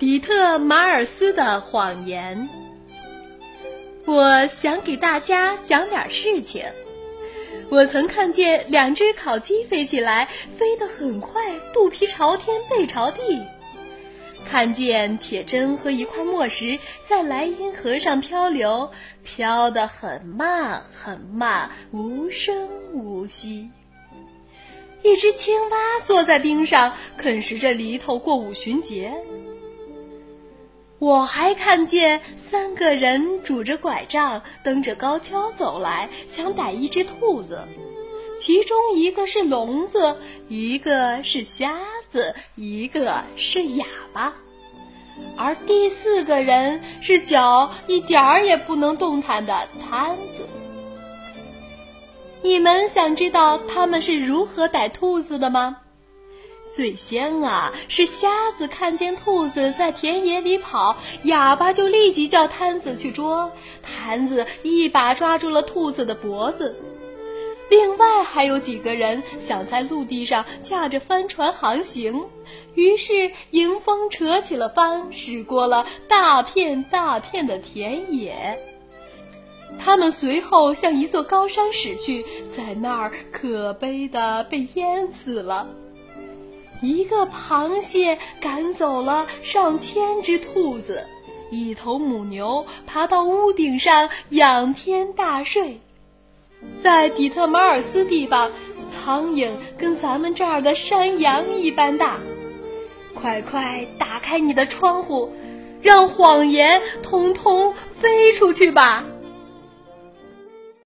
底特马尔斯的谎言。我想给大家讲点事情。我曾看见两只烤鸡飞起来，飞得很快，肚皮朝天，背朝地。看见铁针和一块墨石在莱茵河上漂流，飘得很慢很慢，无声无息。一只青蛙坐在冰上，啃食着梨头过五旬节。我还看见三个人拄着拐杖，蹬着高跷走来，想逮一只兔子。其中一个是聋子，一个是瞎子，一个是哑巴，而第四个人是脚一点儿也不能动弹的瘫子。你们想知道他们是如何逮兔子的吗？最先啊，是瞎子看见兔子在田野里跑，哑巴就立即叫摊子去捉，瘫子一把抓住了兔子的脖子。另外还有几个人想在陆地上驾着帆船航行，于是迎风扯起了帆，驶过了大片大片的田野。他们随后向一座高山驶去，在那儿可悲的被淹死了。一个螃蟹赶走了上千只兔子，一头母牛爬到屋顶上仰天大睡。在底特马尔斯地方，苍蝇跟咱们这儿的山羊一般大。快快打开你的窗户，让谎言通通飞出去吧！